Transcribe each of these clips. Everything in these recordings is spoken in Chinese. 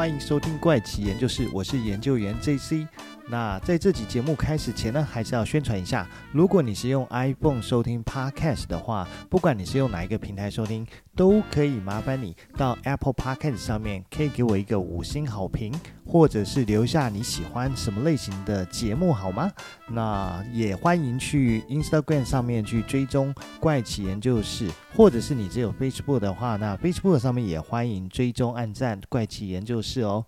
欢迎收听怪奇研究室，我是研究员 JC。那在这集节目开始前呢，还是要宣传一下，如果你是用 iPhone 收听 Podcast 的话，不管你是用哪一个平台收听，都可以麻烦你到 Apple Podcast 上面，可以给我一个五星好评，或者是留下你喜欢什么类型的节目，好吗？那也欢迎去 Instagram 上面去追踪怪奇研究室，或者是你只有 Facebook 的话，那 Facebook 上面也欢迎追踪按赞怪奇研究室哦。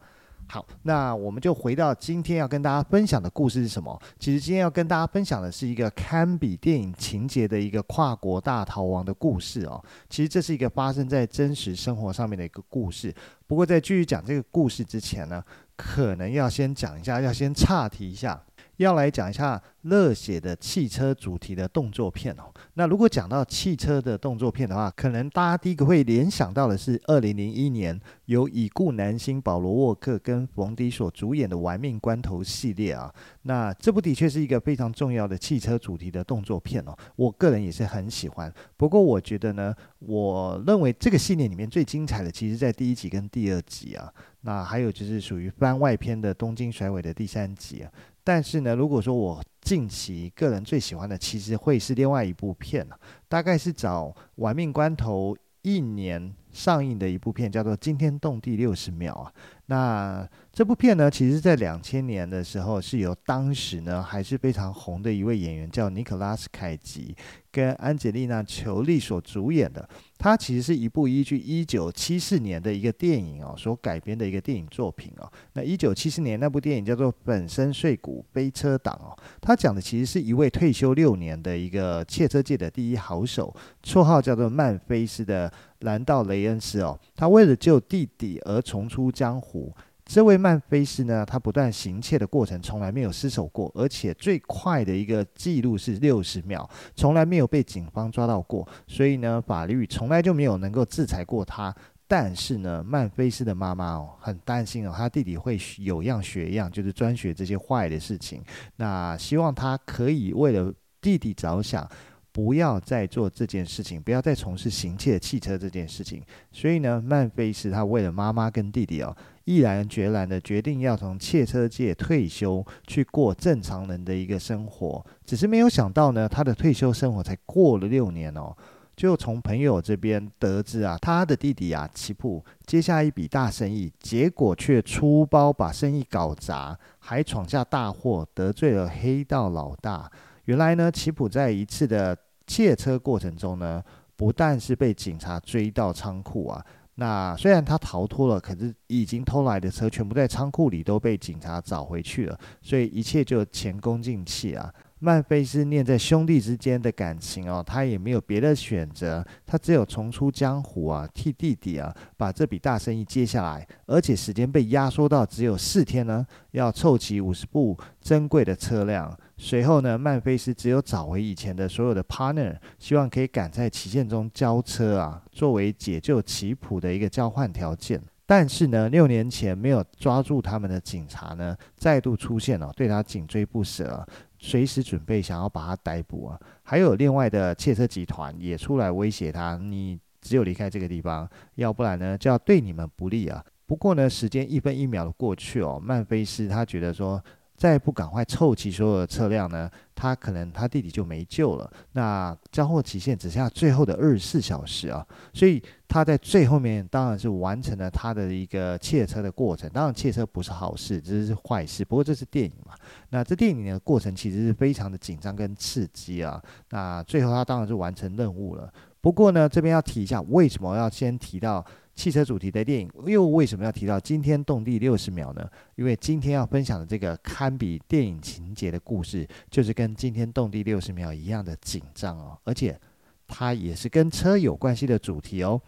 好，那我们就回到今天要跟大家分享的故事是什么？其实今天要跟大家分享的是一个堪比电影情节的一个跨国大逃亡的故事哦。其实这是一个发生在真实生活上面的一个故事。不过在继续讲这个故事之前呢，可能要先讲一下，要先岔题一下。要来讲一下热血的汽车主题的动作片哦。那如果讲到汽车的动作片的话，可能大家第一个会联想到的是二零零一年由已故男星保罗沃克跟冯迪所主演的《玩命关头》系列啊。那这部的确是一个非常重要的汽车主题的动作片哦。我个人也是很喜欢。不过我觉得呢，我认为这个系列里面最精彩的，其实在第一集跟第二集啊。那还有就是属于番外篇的东京甩尾的第三集啊。但是呢，如果说我近期个人最喜欢的，其实会是另外一部片了，大概是找《玩命关头》一年上映的一部片，叫做《惊天动地六十秒》啊。那这部片呢，其实在两千年的时候，是由当时呢还是非常红的一位演员叫尼可拉斯凯吉跟安吉丽娜裘丽所主演的。它其实是一部依据一九七四年的一个电影哦所改编的一个电影作品哦。那一九七四年那部电影叫做《粉身碎骨飞车党》哦，它讲的其实是一位退休六年的一个汽车界的第一好手，绰号叫做曼菲斯的兰道雷恩斯哦，他为了救弟弟而重出江湖。这位曼菲斯呢，他不断行窃的过程从来没有失手过，而且最快的一个记录是六十秒，从来没有被警方抓到过，所以呢，法律从来就没有能够制裁过他。但是呢，曼菲斯的妈妈哦，很担心哦，他弟弟会有样学样，就是专学这些坏的事情。那希望他可以为了弟弟着想。不要再做这件事情，不要再从事行窃汽车这件事情。所以呢，曼菲斯他为了妈妈跟弟弟哦，毅然决然的决定要从汽车界退休，去过正常人的一个生活。只是没有想到呢，他的退休生活才过了六年哦，就从朋友这边得知啊，他的弟弟啊奇普接下一笔大生意，结果却出包把生意搞砸，还闯下大祸，得罪了黑道老大。原来呢，齐普在一次的借车过程中呢，不但是被警察追到仓库啊，那虽然他逃脱了，可是已经偷来的车全部在仓库里都被警察找回去了，所以一切就前功尽弃啊。曼菲斯念在兄弟之间的感情哦，他也没有别的选择，他只有重出江湖啊，替弟弟啊把这笔大生意接下来，而且时间被压缩到只有四天呢，要凑齐五十部珍贵的车辆。随后呢，曼菲斯只有找回以前的所有的 partner，希望可以赶在期限中交车啊，作为解救齐普的一个交换条件。但是呢，六年前没有抓住他们的警察呢，再度出现了，对他紧追不舍，随时准备想要把他逮捕啊。还有另外的窃车集团也出来威胁他，你只有离开这个地方，要不然呢就要对你们不利啊。不过呢，时间一分一秒的过去哦，曼菲斯他觉得说。再不赶快凑齐所有的车辆呢，他可能他弟弟就没救了。那交货期限只剩下最后的二十四小时啊，所以他在最后面当然是完成了他的一个窃车的过程。当然，窃车不是好事，这是坏事。不过这是电影嘛，那这电影的过程其实是非常的紧张跟刺激啊。那最后他当然是完成任务了。不过呢，这边要提一下，为什么要先提到？汽车主题的电影，又为什么要提到惊天动地六十秒呢？因为今天要分享的这个堪比电影情节的故事，就是跟惊天动地六十秒一样的紧张哦，而且它也是跟车有关系的主题哦。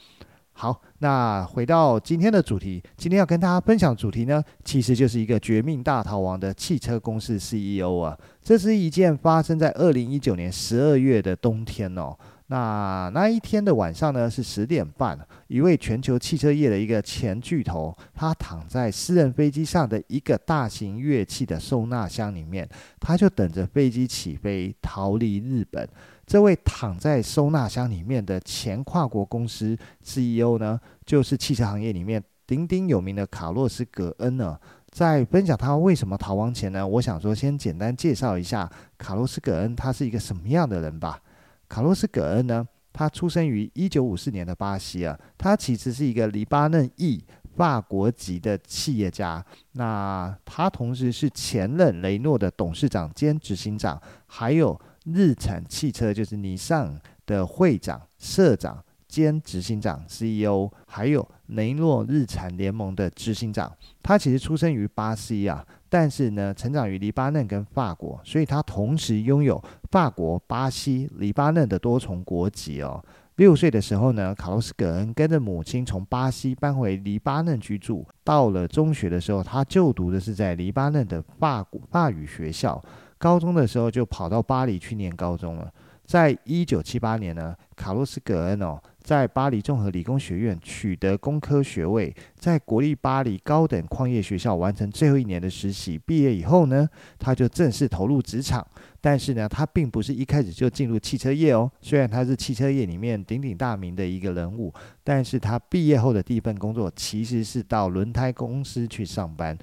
好，那回到今天的主题，今天要跟大家分享主题呢，其实就是一个绝命大逃亡的汽车公司 CEO 啊。这是一件发生在二零一九年十二月的冬天哦。那那一天的晚上呢，是十点半，一位全球汽车业的一个前巨头，他躺在私人飞机上的一个大型乐器的收纳箱里面，他就等着飞机起飞逃离日本。这位躺在收纳箱里面的前跨国公司 CEO 呢，就是汽车行业里面鼎鼎有名的卡洛斯·葛恩呢，在分享他为什么逃亡前呢，我想说先简单介绍一下卡洛斯·葛恩，他是一个什么样的人吧。卡洛斯·葛恩呢，他出生于一九五四年的巴西啊，他其实是一个黎巴嫩裔法国籍的企业家。那他同时是前任雷诺的董事长兼执行长，还有日产汽车就是尼桑的会长、社长。兼执行长 CEO，还有雷诺日产联盟的执行长。他其实出生于巴西啊，但是呢，成长于黎巴嫩跟法国，所以他同时拥有法国、巴西、黎巴嫩的多重国籍哦。六岁的时候呢，卡洛斯·葛恩跟着母亲从巴西搬回黎巴嫩居住。到了中学的时候，他就读的是在黎巴嫩的法国法语学校。高中的时候就跑到巴黎去念高中了。在一九七八年呢，卡洛斯·葛恩哦。在巴黎综合理工学院取得工科学位，在国立巴黎高等矿业学校完成最后一年的实习。毕业以后呢，他就正式投入职场。但是呢，他并不是一开始就进入汽车业哦。虽然他是汽车业里面鼎鼎大名的一个人物，但是他毕业后的第一份工作其实是到轮胎公司去上班。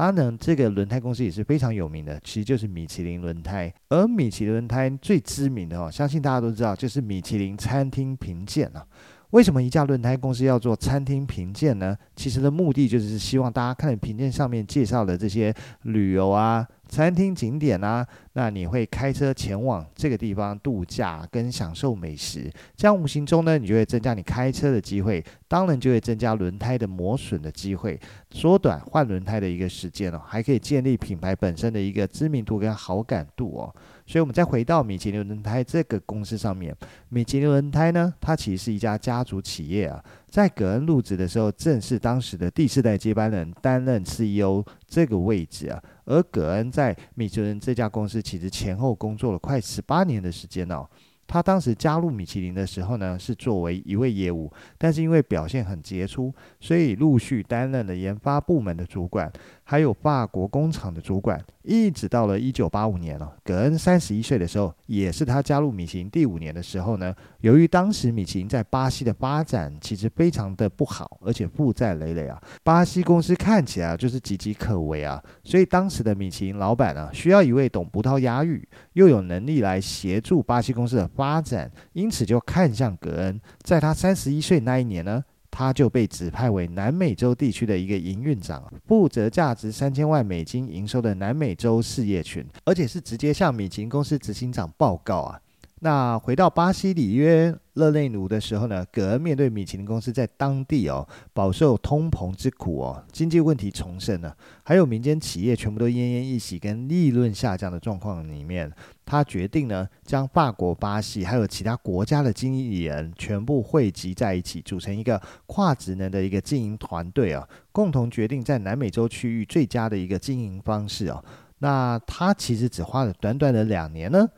阿能，这个轮胎公司也是非常有名的，其实就是米其林轮胎。而米其林轮胎最知名的哦，相信大家都知道，就是米其林餐厅评鉴啊。为什么一家轮胎公司要做餐厅评鉴呢？其实的目的就是希望大家看评鉴上面介绍的这些旅游啊。餐厅景点啊，那你会开车前往这个地方度假跟享受美食，这样无形中呢，你就会增加你开车的机会，当然就会增加轮胎的磨损的机会，缩短换轮胎的一个时间哦，还可以建立品牌本身的一个知名度跟好感度哦。所以，我们再回到米其林轮胎这个公司上面，米其林轮胎呢，它其实是一家家族企业啊。在葛恩入职的时候，正是当时的第四代接班人担任 CEO 这个位置啊。而葛恩在米其林这家公司，其实前后工作了快十八年的时间哦。他当时加入米其林的时候呢，是作为一位业务，但是因为表现很杰出，所以陆续担任了研发部门的主管。还有法国工厂的主管，一直到了一九八五年了，哦，葛恩三十一岁的时候，也是他加入米其林第五年的时候呢。由于当时米其林在巴西的发展其实非常的不好，而且负债累累啊，巴西公司看起来就是岌岌可危啊，所以当时的米其林老板呢，需要一位懂葡萄牙语又有能力来协助巴西公司的发展，因此就看向葛恩。在他三十一岁那一年呢。他就被指派为南美洲地区的一个营运长，负责价值三千万美金营收的南美洲事业群，而且是直接向米其公司执行长报告啊。那回到巴西里约热内卢的时候呢，葛恩面对米其林公司在当地哦饱受通膨之苦哦，经济问题重生了，还有民间企业全部都奄奄一息跟利润下降的状况里面，他决定呢将法国、巴西还有其他国家的经理人全部汇集在一起，组成一个跨职能的一个经营团队啊，共同决定在南美洲区域最佳的一个经营方式哦。那他其实只花了短短的两年呢。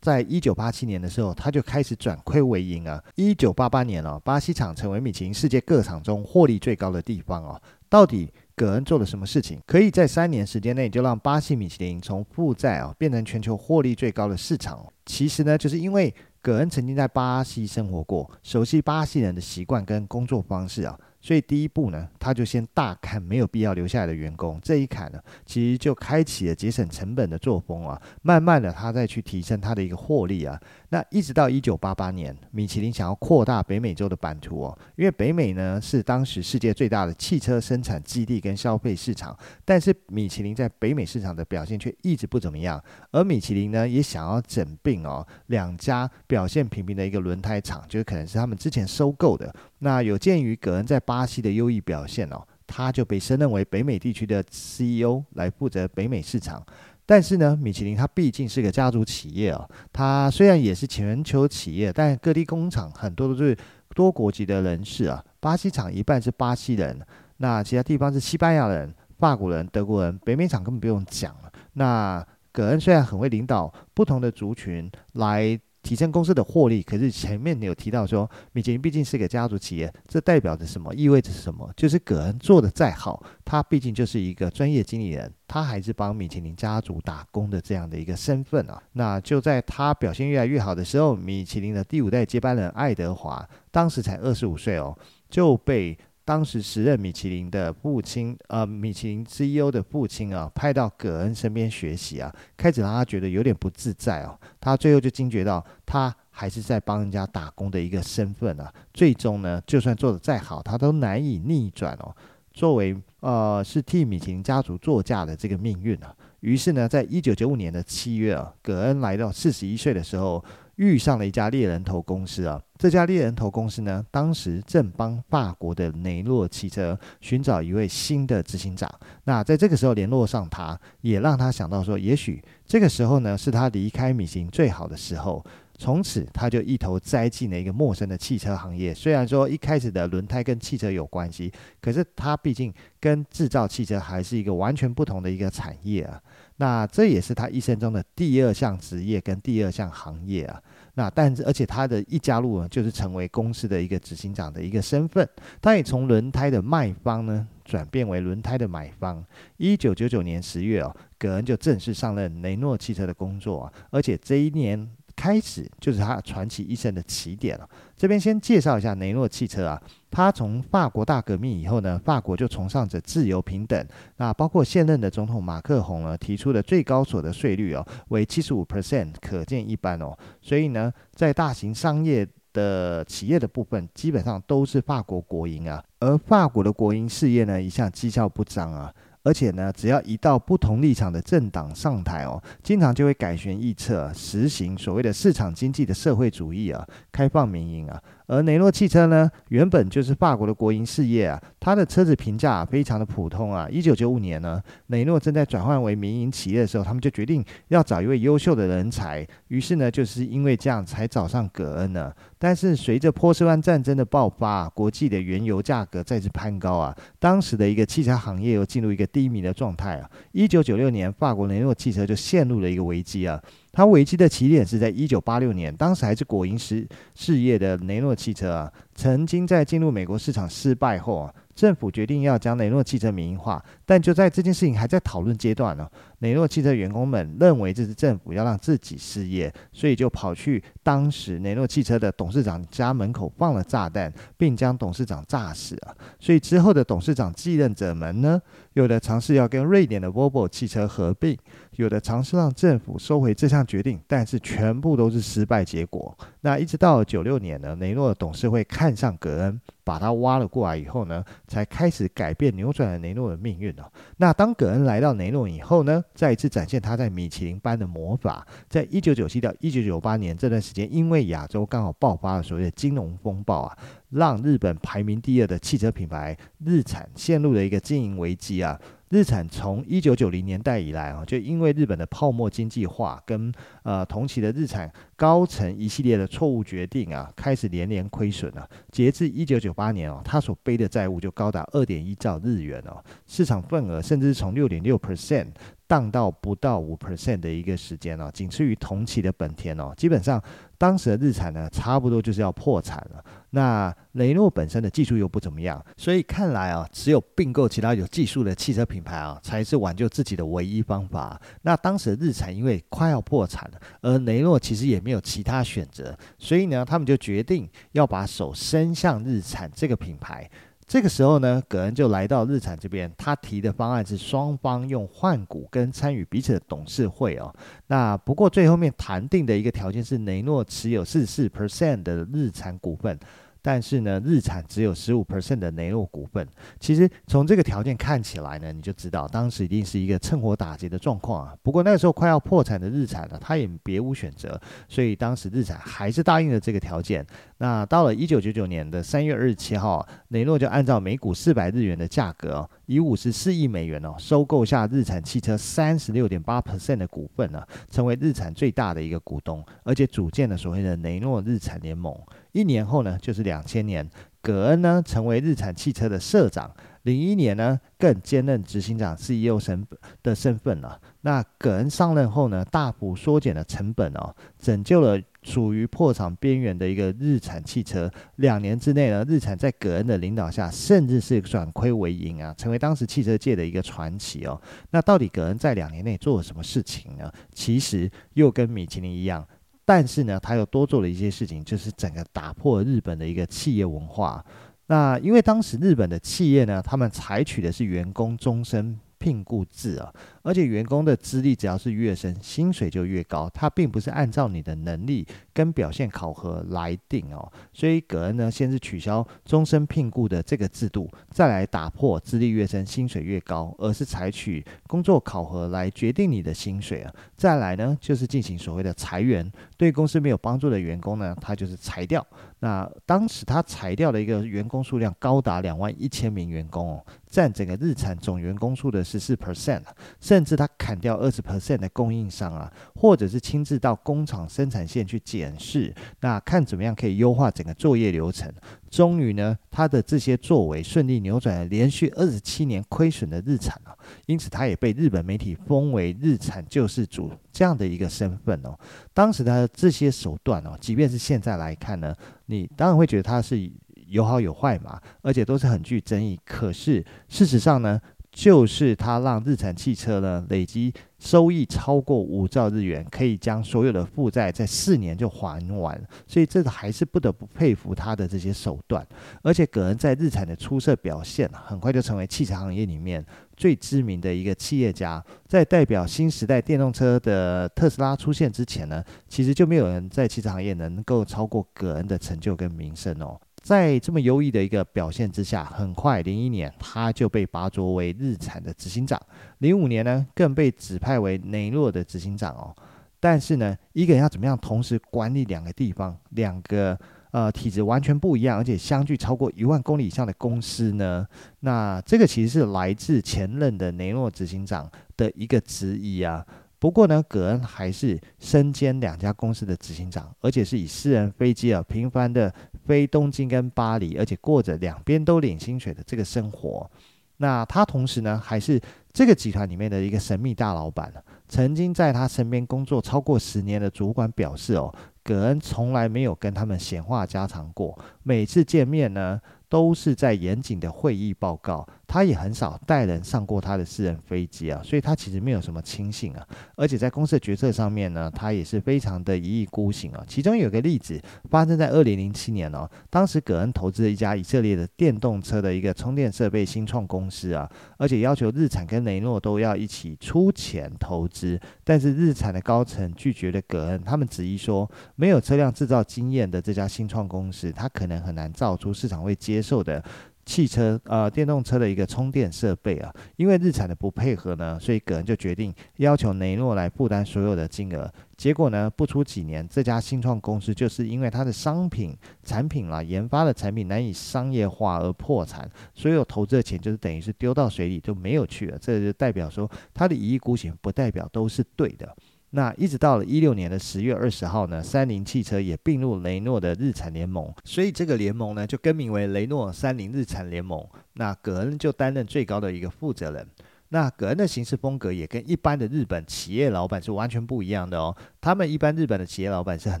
在一九八七年的时候，他就开始转亏为盈啊。一九八八年哦，巴西厂成为米其林世界各厂中获利最高的地方哦。到底葛恩做了什么事情，可以在三年时间内就让巴西米其林从负债啊变成全球获利最高的市场？其实呢，就是因为葛恩曾经在巴西生活过，熟悉巴西人的习惯跟工作方式啊。所以第一步呢，他就先大砍没有必要留下来的员工，这一砍呢，其实就开启了节省成本的作风啊。慢慢的，他再去提升他的一个获利啊。那一直到一九八八年，米其林想要扩大北美洲的版图哦，因为北美呢是当时世界最大的汽车生产基地跟消费市场，但是米其林在北美市场的表现却一直不怎么样。而米其林呢也想要整并哦两家表现平平的一个轮胎厂，就是可能是他们之前收购的。那有鉴于葛恩在巴西的优异表现哦，他就被升任为北美地区的 CEO 来负责北美市场。但是呢，米其林它毕竟是个家族企业哦，它虽然也是全球企业，但各地工厂很多都是多国籍的人士啊。巴西厂一半是巴西人，那其他地方是西班牙人、法国人、德国人。北美厂根本不用讲了。那葛恩虽然很会领导不同的族群来。提升公司的获利，可是前面你有提到说，米其林毕竟是个家族企业，这代表着什么？意味着什么？就是葛恩做得再好，他毕竟就是一个专业经理人，他还是帮米其林家族打工的这样的一个身份啊。那就在他表现越来越好的时候，米其林的第五代接班人爱德华，当时才二十五岁哦，就被当时时任米其林的父亲，呃，米其林 CEO 的父亲啊，派到葛恩身边学习啊，开始让他觉得有点不自在哦。他最后就惊觉到，他还是在帮人家打工的一个身份啊。最终呢，就算做得再好，他都难以逆转哦。作为呃，是替米其林家族作嫁的这个命运啊。于是呢，在一九九五年的七月啊，葛恩来到四十一岁的时候。遇上了一家猎人头公司啊，这家猎人头公司呢，当时正帮法国的雷诺汽车寻找一位新的执行长。那在这个时候联络上他，也让他想到说，也许这个时候呢，是他离开米行最好的时候。从此，他就一头栽进了一个陌生的汽车行业。虽然说一开始的轮胎跟汽车有关系，可是他毕竟跟制造汽车还是一个完全不同的一个产业啊。那这也是他一生中的第二项职业跟第二项行业啊。那但是，而且他的一加入呢，就是成为公司的一个执行长的一个身份。他也从轮胎的卖方呢，转变为轮胎的买方。一九九九年十月哦，葛恩就正式上任雷诺汽车的工作啊。而且这一年。开始就是他传奇一生的起点了。这边先介绍一下雷诺汽车啊，他从法国大革命以后呢，法国就崇尚着自由平等。那包括现任的总统马克宏呢，提出的最高所得税率哦为七十五 percent，可见一斑哦。所以呢，在大型商业的企业的部分，基本上都是法国国营啊，而法国的国营事业呢，一向绩效不彰啊。而且呢，只要一到不同立场的政党上台哦，经常就会改弦易辙，实行所谓的市场经济的社会主义啊，开放民营啊。而雷诺汽车呢，原本就是法国的国营事业啊，它的车子评价非常的普通啊。一九九五年呢，雷诺正在转换为民营企业的时候，他们就决定要找一位优秀的人才。于是呢，就是因为这样才找上葛恩呢。但是随着波斯湾战争的爆发，国际的原油价格再次攀高啊，当时的一个汽车行业又进入一个低迷的状态啊。一九九六年，法国雷诺汽车就陷入了一个危机啊。它危机的起点是在一九八六年，当时还是国营事事业的雷诺汽车啊，曾经在进入美国市场失败后啊，政府决定要将雷诺汽车民营化，但就在这件事情还在讨论阶段呢，雷诺汽车员工们认为这是政府要让自己失业，所以就跑去当时雷诺汽车的董事长家门口放了炸弹，并将董事长炸死啊。所以之后的董事长继任者们呢，有的尝试要跟瑞典的 v o v o 汽车合并。有的尝试让政府收回这项决定，但是全部都是失败结果。那一直到九六年呢，雷诺的董事会开看上葛恩，把他挖了过来以后呢，才开始改变扭转了雷诺的命运哦。那当葛恩来到雷诺以后呢，再一次展现他在米其林般的魔法。在一九九七到一九九八年这段时间，因为亚洲刚好爆发了所谓的金融风暴啊，让日本排名第二的汽车品牌日产陷入了一个经营危机啊。日产从一九九零年代以来啊，就因为日本的泡沫经济化跟呃同期的日产高层一系列的错误决定啊，开始连连亏损啊。截至一九九八年哦，他所背的债务就高达二点一兆日元哦，市场份额甚至从六点六 percent 荡到不到五 percent 的一个时间哦，仅次于同期的本田哦，基本上。当时的日产呢，差不多就是要破产了。那雷诺本身的技术又不怎么样，所以看来啊，只有并购其他有技术的汽车品牌啊，才是挽救自己的唯一方法。那当时日产因为快要破产了，而雷诺其实也没有其他选择，所以呢，他们就决定要把手伸向日产这个品牌。这个时候呢，葛恩就来到日产这边，他提的方案是双方用换股跟参与彼此的董事会哦。那不过最后面谈定的一个条件是雷诺持有四十四 percent 的日产股份。但是呢，日产只有十五 percent 的雷诺股份。其实从这个条件看起来呢，你就知道当时一定是一个趁火打劫的状况啊。不过那时候快要破产的日产呢，他也别无选择，所以当时日产还是答应了这个条件。那到了一九九九年的三月二十七号，雷诺就按照每股四百日元的价格，以五十四亿美元哦，收购下日产汽车三十六点八 percent 的股份呢，成为日产最大的一个股东，而且组建了所谓的雷诺日产联盟。一年后呢，就是两千年，葛恩呢成为日产汽车的社长。零一年呢，更兼任执行长 CEO 身的身份了。那葛恩上任后呢，大幅缩减了成本哦，拯救了处于破产边缘的一个日产汽车。两年之内呢，日产在葛恩的领导下，甚至是转亏为盈啊，成为当时汽车界的一个传奇哦。那到底葛恩在两年内做了什么事情呢？其实又跟米其林一样。但是呢，他又多做了一些事情，就是整个打破日本的一个企业文化。那因为当时日本的企业呢，他们采取的是员工终身聘雇制啊。而且员工的资历只要是越深，薪水就越高。它并不是按照你的能力跟表现考核来定哦。所以葛恩呢，先是取消终身聘雇的这个制度，再来打破资历越深，薪水越高，而是采取工作考核来决定你的薪水啊。再来呢，就是进行所谓的裁员，对公司没有帮助的员工呢，他就是裁掉。那当时他裁掉的一个员工数量高达两万一千名员工哦，占整个日产总员工数的十四 percent 甚至他砍掉二十 percent 的供应商啊，或者是亲自到工厂生产线去检视，那看怎么样可以优化整个作业流程。终于呢，他的这些作为顺利扭转了连续二十七年亏损的日产啊，因此他也被日本媒体封为日产救世主这样的一个身份哦。当时他的这些手段哦，即便是现在来看呢，你当然会觉得他是有好有坏嘛，而且都是很具争议。可是事实上呢？就是他让日产汽车呢累积收益超过五兆日元，可以将所有的负债在四年就还完，所以这个还是不得不佩服他的这些手段。而且葛恩在日产的出色表现，很快就成为汽车行业里面最知名的一个企业家。在代表新时代电动车的特斯拉出现之前呢，其实就没有人在汽车行业能够超过葛恩的成就跟名声哦。在这么优异的一个表现之下，很快零一年他就被拔擢为日产的执行长，零五年呢更被指派为雷诺的执行长哦。但是呢，一个人要怎么样同时管理两个地方，两个呃体质完全不一样，而且相距超过一万公里以上的公司呢？那这个其实是来自前任的雷诺执行长的一个质疑啊。不过呢，葛恩还是身兼两家公司的执行长，而且是以私人飞机啊频繁的非东京跟巴黎，而且过着两边都领薪水的这个生活。那他同时呢，还是这个集团里面的一个神秘大老板。曾经在他身边工作超过十年的主管表示哦，葛恩从来没有跟他们闲话家常过，每次见面呢，都是在严谨的会议报告，他也很少带人上过他的私人飞机啊，所以他其实没有什么亲信啊，而且在公司的决策上面呢，他也是非常的一意孤行啊。其中有个例子发生在二零零七年哦，当时葛恩投资了一家以色列的电动车的一个充电设备新创公司啊，而且要求日产跟雷诺都要一起出钱投资，但是日产的高层拒绝了葛恩，他们质疑说，没有车辆制造经验的这家新创公司，他可能很难造出市场会接受的汽车呃电动车的一个充电设备啊，因为日产的不配合呢，所以葛恩就决定要求雷诺来负担所有的金额。结果呢，不出几年，这家新创公司就是因为它的商品产品啦，研发的产品难以商业化而破产，所有投资的钱就是等于是丢到水里就没有去了。这就代表说，他的一意孤行不代表都是对的。那一直到了一六年的十月二十号呢，三菱汽车也并入雷诺的日产联盟，所以这个联盟呢就更名为雷诺三菱日产联盟。那葛恩就担任最高的一个负责人。那葛恩的行事风格也跟一般的日本企业老板是完全不一样的哦。他们一般日本的企业老板是很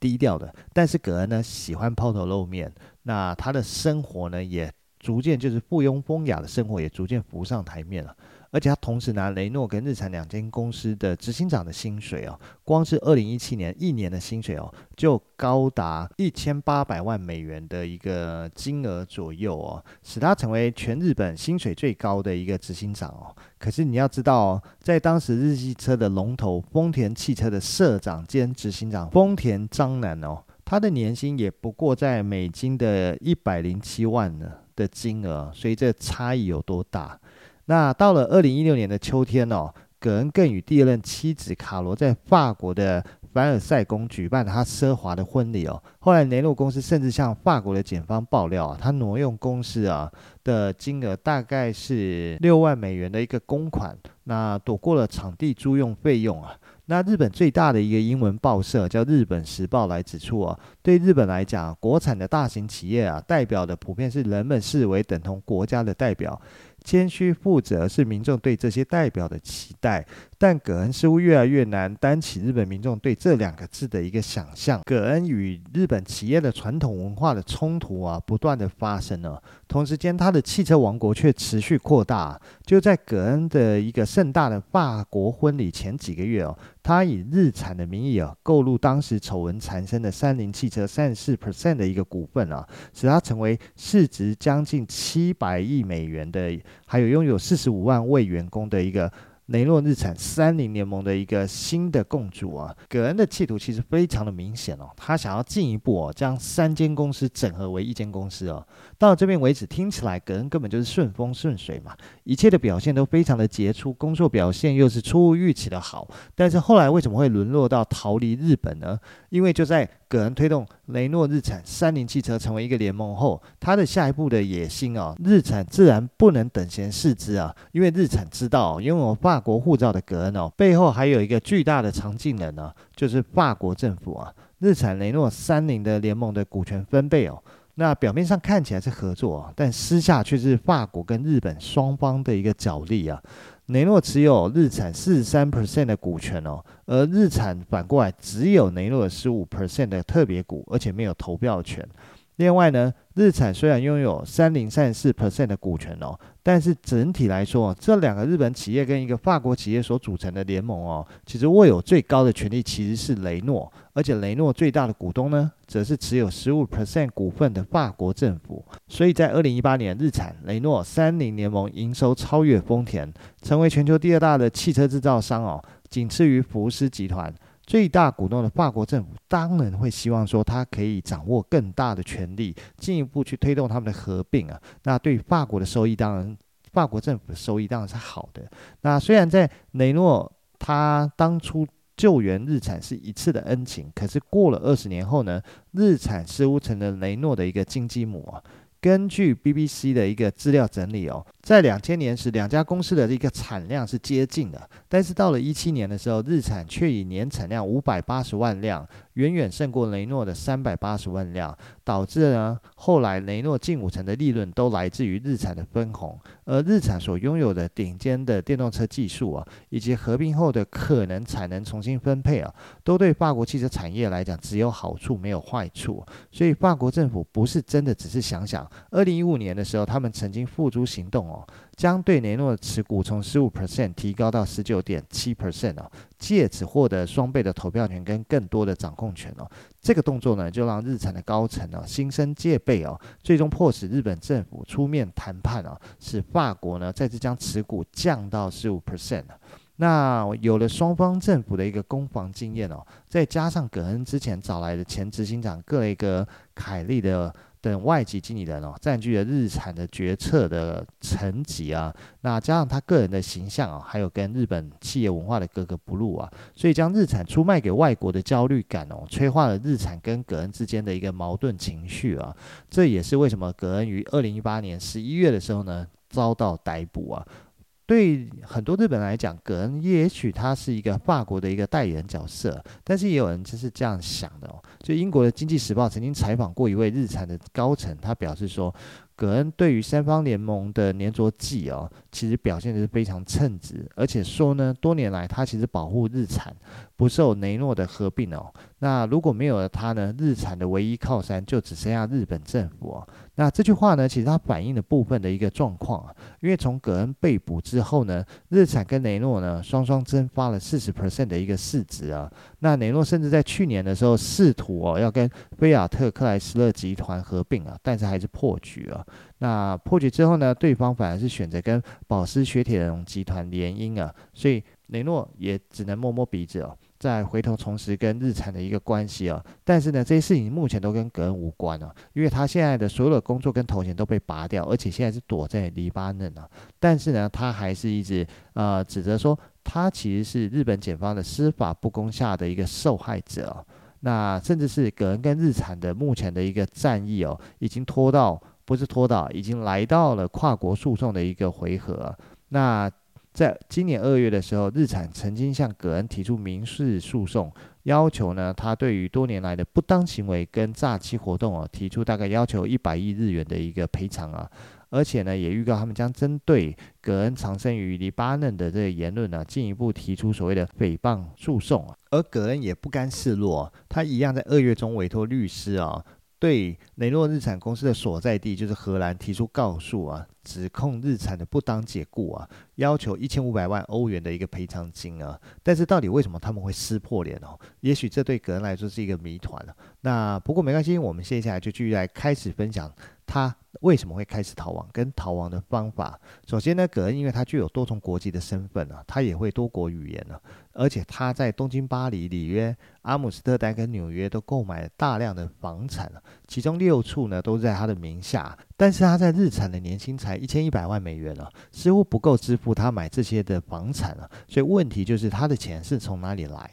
低调的，但是葛恩呢喜欢抛头露面。那他的生活呢也逐渐就是附庸风雅的生活也逐渐浮上台面了。而且他同时拿雷诺跟日产两间公司的执行长的薪水哦，光是二零一七年一年的薪水哦，就高达一千八百万美元的一个金额左右哦，使他成为全日本薪水最高的一个执行长哦。可是你要知道哦，在当时日系车的龙头丰田汽车的社长兼执行长丰田章男哦，他的年薪也不过在美金的一百零七万呢的金额，所以这差异有多大？那到了二零一六年的秋天哦，葛恩更与第二任妻子卡罗在法国的凡尔赛宫举办了他奢华的婚礼哦。后来雷诺公司甚至向法国的检方爆料啊，他挪用公司啊的金额大概是六万美元的一个公款，那躲过了场地租用费用啊。那日本最大的一个英文报社叫《日本时报》来指出啊，对日本来讲，国产的大型企业啊，代表的普遍是人们视为等同国家的代表。谦虚负责是民众对这些代表的期待，但葛恩似乎越来越难担起日本民众对这两个字的一个想象。葛恩与日本企业的传统文化的冲突啊，不断的发生了。同时间，他的汽车王国却持续扩大。就在葛恩的一个盛大的法国婚礼前几个月哦，他以日产的名义啊，购入当时丑闻缠身的三菱汽车三十四 percent 的一个股份啊，使他成为市值将近七百亿美元的，还有拥有四十五万位员工的一个。雷诺日产三菱联盟的一个新的共主啊，葛恩的企图其实非常的明显哦，他想要进一步哦将三间公司整合为一间公司哦。到这边为止，听起来葛恩根本就是顺风顺水嘛，一切的表现都非常的杰出，工作表现又是出乎预期的好。但是后来为什么会沦落到逃离日本呢？因为就在葛恩推动雷诺日产三菱汽车成为一个联盟后，他的下一步的野心啊，日产自然不能等闲视之啊，因为日产知道拥有法国护照的格恩哦，背后还有一个巨大的藏进人呢，就是法国政府啊。日产雷诺三菱的联盟的股权分配哦，那表面上看起来是合作，但私下却是法国跟日本双方的一个角力啊。雷诺持有日产四十三 percent 的股权哦，而日产反过来只有雷诺十五 percent 的特别股，而且没有投票权。另外呢，日产虽然拥有三菱三十四 percent 的股权哦，但是整体来说，这两个日本企业跟一个法国企业所组成的联盟哦，其实握有最高的权力其实是雷诺，而且雷诺最大的股东呢，则是持有十五 percent 股份的法国政府。所以在二零一八年，日产雷诺三菱联盟营收超越丰田，成为全球第二大的汽车制造商哦，仅次于福斯集团。最大股东的法国政府当然会希望说，他可以掌握更大的权力，进一步去推动他们的合并啊。那对法国的收益，当然法国政府的收益当然是好的。那虽然在雷诺他当初救援日产是一次的恩情，可是过了二十年后呢，日产似乎成了雷诺的一个金鸡母啊。根据 BBC 的一个资料整理哦，在两千年时，两家公司的一个产量是接近的，但是到了一七年的时候，日产却以年产量五百八十万辆。远远胜过雷诺的三百八十万辆，导致呢后来雷诺近五成的利润都来自于日产的分红，而日产所拥有的顶尖的电动车技术啊，以及合并后的可能产能重新分配啊，都对法国汽车产业来讲只有好处没有坏处。所以法国政府不是真的只是想想，二零一五年的时候，他们曾经付诸行动哦。将对雷诺的持股从十五 percent 提高到十九点七 percent 哦，借此获得双倍的投票权跟更多的掌控权哦。这个动作呢，就让日产的高层哦心生戒备哦，最终迫使日本政府出面谈判哦，使法国呢再次将持股降到十五 percent。那有了双方政府的一个攻防经验哦，再加上葛恩之前找来的前执行长各雷格凯利的。等外籍经理人哦，占据了日产的决策的层级啊，那加上他个人的形象啊，还有跟日本企业文化的格格不入啊，所以将日产出卖给外国的焦虑感哦，催化了日产跟葛恩之间的一个矛盾情绪啊，这也是为什么葛恩于二零一八年十一月的时候呢，遭到逮捕啊。对很多日本来讲，可能也许他是一个法国的一个代言角色，但是也有人就是这样想的哦。就英国的《经济时报》曾经采访过一位日产的高层，他表示说，葛恩对于三方联盟的黏着剂哦，其实表现的是非常称职，而且说呢，多年来他其实保护日产不受雷诺的合并哦。那如果没有了他呢，日产的唯一靠山就只剩下日本政府哦。那这句话呢，其实它反映了部分的一个状况啊，因为从葛恩被捕之后呢，日产跟雷诺呢双双蒸发了四十 percent 的一个市值啊。那雷诺甚至在去年的时候试图哦要跟菲亚特克莱斯勒集团合并啊，但是还是破局啊。那破局之后呢，对方反而是选择跟保时雪铁龙集团联姻啊，所以雷诺也只能摸摸鼻子哦。再回头重拾跟日产的一个关系哦，但是呢，这些事情目前都跟葛恩无关啊，因为他现在的所有的工作跟头衔都被拔掉，而且现在是躲在黎巴嫩啊。但是呢，他还是一直呃指责说，他其实是日本检方的司法不公下的一个受害者哦。那甚至是葛恩跟日产的目前的一个战役哦，已经拖到不是拖到，已经来到了跨国诉讼的一个回合。那在今年二月的时候，日产曾经向葛恩提出民事诉讼，要求呢，他对于多年来的不当行为跟诈欺活动哦，提出大概要求一百亿日元的一个赔偿啊。而且呢，也预告他们将针对葛恩藏身于黎巴嫩的这个言论呢，进一步提出所谓的诽谤诉讼。而葛恩也不甘示弱，他一样在二月中委托律师啊。对雷诺日产公司的所在地就是荷兰提出告诉啊，指控日产的不当解雇啊，要求一千五百万欧元的一个赔偿金啊。但是到底为什么他们会撕破脸哦？也许这对格恩来说是一个谜团了。那不过没关系，我们接下来就继续来开始分享他。为什么会开始逃亡？跟逃亡的方法，首先呢，葛恩因为他具有多重国籍的身份啊，他也会多国语言啊，而且他在东京、巴黎、里约、阿姆斯特丹跟纽约都购买了大量的房产啊，其中六处呢都在他的名下。但是他在日产的年薪才一千一百万美元啊，似乎不够支付他买这些的房产啊，所以问题就是他的钱是从哪里来？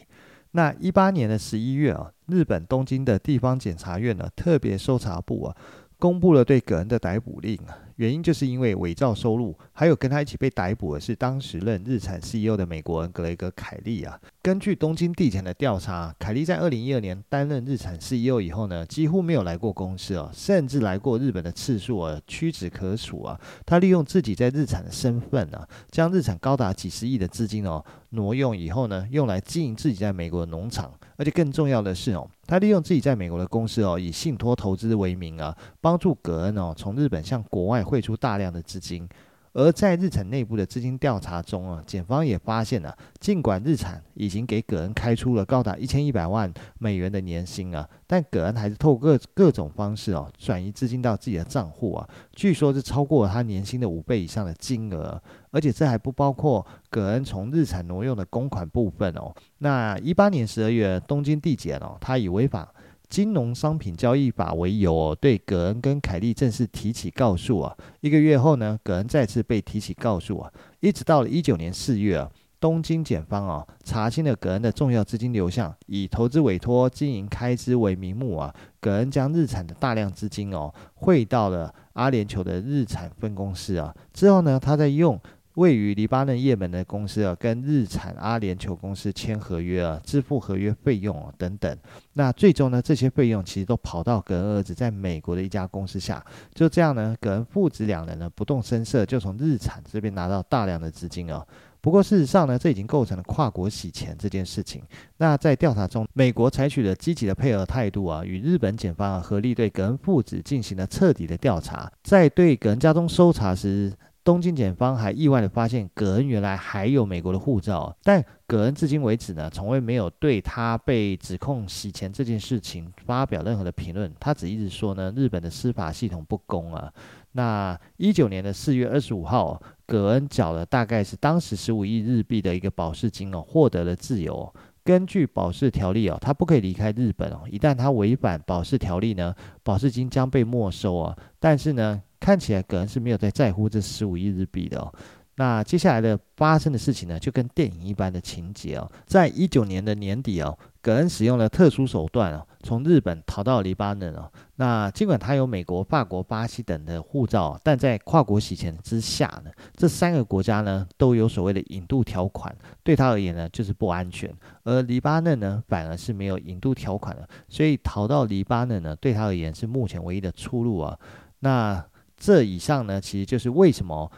那一八年的十一月啊，日本东京的地方检察院呢特别搜查部啊。公布了对葛恩的逮捕令，原因就是因为伪造收入，还有跟他一起被逮捕的是当时任日产 CEO 的美国人格雷格·凯利啊。根据东京地检的调查，凯利在二零一二年担任日产 CEO 以后呢，几乎没有来过公司哦，甚至来过日本的次数啊屈指可数啊。他利用自己在日产的身份啊，将日产高达几十亿的资金哦挪用以后呢，用来经营自己在美国的农场。而且更重要的是哦，他利用自己在美国的公司哦，以信托投资为名啊，帮助葛恩哦从日本向国外汇出大量的资金。而在日产内部的资金调查中啊，检方也发现了，尽管日产已经给葛恩开出了高达一千一百万美元的年薪啊，但葛恩还是透过各各种方式哦，转移资金到自己的账户啊，据说是超过了他年薪的五倍以上的金额，而且这还不包括葛恩从日产挪用的公款部分哦。那一八年十二月，东京地检哦，他以违法。金融商品交易法为由哦，对葛恩跟凯利正式提起告诉啊。一个月后呢，葛恩再次被提起告诉啊。一直到了一九年四月啊，东京检方啊查清了葛恩的重要资金流向，以投资委托、经营开支为名目啊，葛恩将日产的大量资金哦汇到了阿联酋的日产分公司啊。之后呢，他再用。位于黎巴嫩、叶门的公司啊，跟日产阿联酋公司签合约啊，支付合约费用啊等等。那最终呢，这些费用其实都跑到葛恩儿子在美国的一家公司下。就这样呢，葛恩父子两人呢，不动声色就从日产这边拿到大量的资金啊。不过事实上呢，这已经构成了跨国洗钱这件事情。那在调查中，美国采取了积极的配合态度啊，与日本检方啊合力对葛恩父子进行了彻底的调查。在对葛恩家中搜查时，东京检方还意外地发现，葛恩原来还有美国的护照，但葛恩至今为止呢，从未没有对他被指控洗钱这件事情发表任何的评论。他只一直说呢，日本的司法系统不公啊。那一九年的四月二十五号，葛恩缴了大概是当时十五亿日币的一个保释金哦，获得了自由。根据保释条例哦，他不可以离开日本哦。一旦他违反保释条例呢，保释金将被没收啊。但是呢，看起来葛恩是没有在在乎这十五亿日币的哦。那接下来的发生的事情呢，就跟电影一般的情节哦。在一九年的年底哦，葛恩使用了特殊手段哦，从日本逃到黎巴嫩哦。那尽管他有美国、法国、巴西等的护照，但在跨国洗钱之下呢，这三个国家呢都有所谓的引渡条款，对他而言呢就是不安全。而黎巴嫩呢反而是没有引渡条款的，所以逃到黎巴嫩呢对他而言是目前唯一的出路啊。那这以上呢，其实就是为什么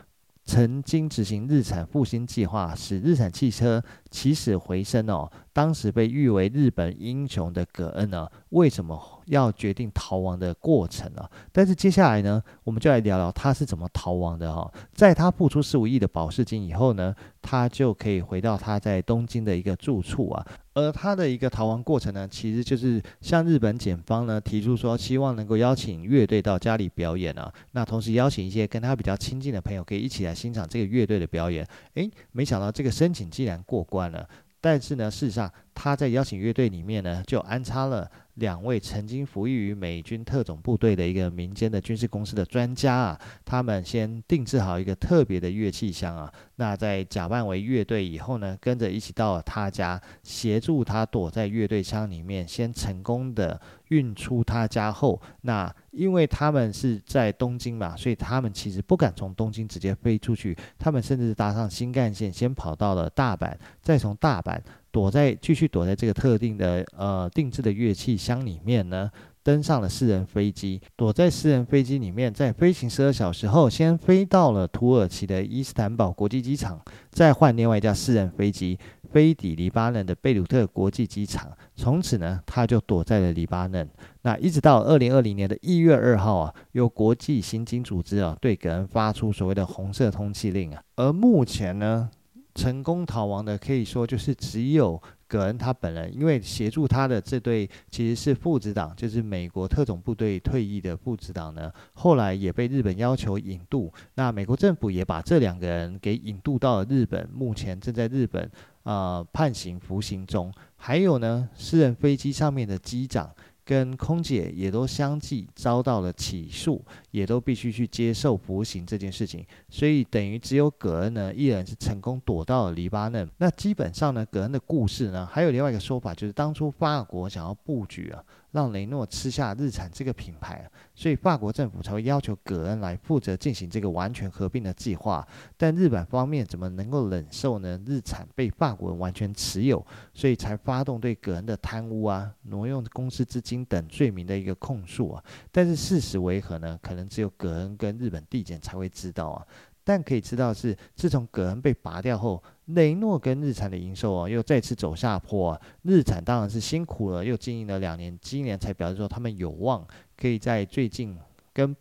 曾经执行日产复兴计划，使日产汽车起死回生哦。当时被誉为日本英雄的葛恩呢，为什么要决定逃亡的过程啊？但是接下来呢，我们就来聊聊他是怎么逃亡的哈。在他付出十五亿的保释金以后呢，他就可以回到他在东京的一个住处啊。而他的一个逃亡过程呢，其实就是向日本检方呢提出说，希望能够邀请乐队到家里表演啊。那同时邀请一些跟他比较亲近的朋友，可以一起来欣赏这个乐队的表演。诶，没想到这个申请竟然过关了。但是呢，事实上他在邀请乐队里面呢，就安插了两位曾经服役于美军特种部队的一个民间的军事公司的专家啊，他们先定制好一个特别的乐器箱啊，那在假扮为乐队以后呢，跟着一起到了他家，协助他躲在乐队箱里面，先成功的运出他家后，那因为他们是在东京嘛，所以他们其实不敢从东京直接飞出去，他们甚至搭上新干线，先跑到了大阪，再从大阪躲在继续躲在这个特定的呃定制的乐器箱里面呢。登上了私人飞机，躲在私人飞机里面，在飞行十二小时后，先飞到了土耳其的伊斯坦堡国际机场，再换另外一架私人飞机飞抵黎巴嫩的贝鲁特国际机场。从此呢，他就躲在了黎巴嫩。那一直到二零二零年的一月二号啊，由国际刑警组织啊对葛恩发出所谓的红色通缉令啊，而目前呢，成功逃亡的可以说就是只有。葛恩他本人，因为协助他的这对其实是父子党，就是美国特种部队退役的父子党呢，后来也被日本要求引渡，那美国政府也把这两个人给引渡到了日本，目前正在日本啊、呃、判刑服刑中。还有呢，私人飞机上面的机长。跟空姐也都相继遭到了起诉，也都必须去接受服刑这件事情，所以等于只有葛恩呢一人是成功躲到了黎巴嫩。那基本上呢，葛恩的故事呢，还有另外一个说法，就是当初法国想要布局啊。让雷诺吃下日产这个品牌，所以法国政府才会要求葛恩来负责进行这个完全合并的计划。但日本方面怎么能够忍受呢？日产被法国人完全持有，所以才发动对葛恩的贪污啊、挪用公司资金等罪名的一个控诉啊。但是事实为何呢？可能只有葛恩跟日本地检才会知道啊。但可以知道是，自从葛恩被拔掉后，雷诺跟日产的营收啊又再次走下坡啊。日产当然是辛苦了，又经营了两年，今年才表示说他们有望可以在最近跟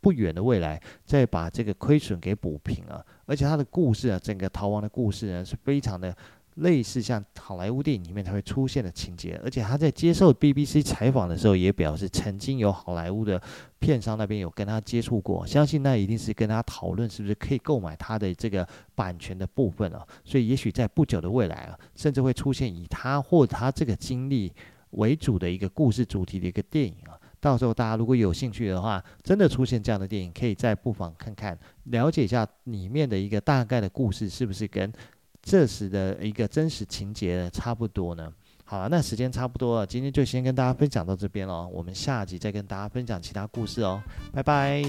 不远的未来再把这个亏损给补平啊。而且他的故事啊，整个逃亡的故事呢是非常的。类似像好莱坞电影里面才会出现的情节，而且他在接受 BBC 采访的时候也表示，曾经有好莱坞的片商那边有跟他接触过，相信那一定是跟他讨论是不是可以购买他的这个版权的部分啊，所以也许在不久的未来啊，甚至会出现以他或他这个经历为主的一个故事主题的一个电影啊，到时候大家如果有兴趣的话，真的出现这样的电影，可以再不妨看看，了解一下里面的一个大概的故事是不是跟。这时的一个真实情节差不多呢。好了，那时间差不多了，今天就先跟大家分享到这边了。我们下集再跟大家分享其他故事哦。拜拜。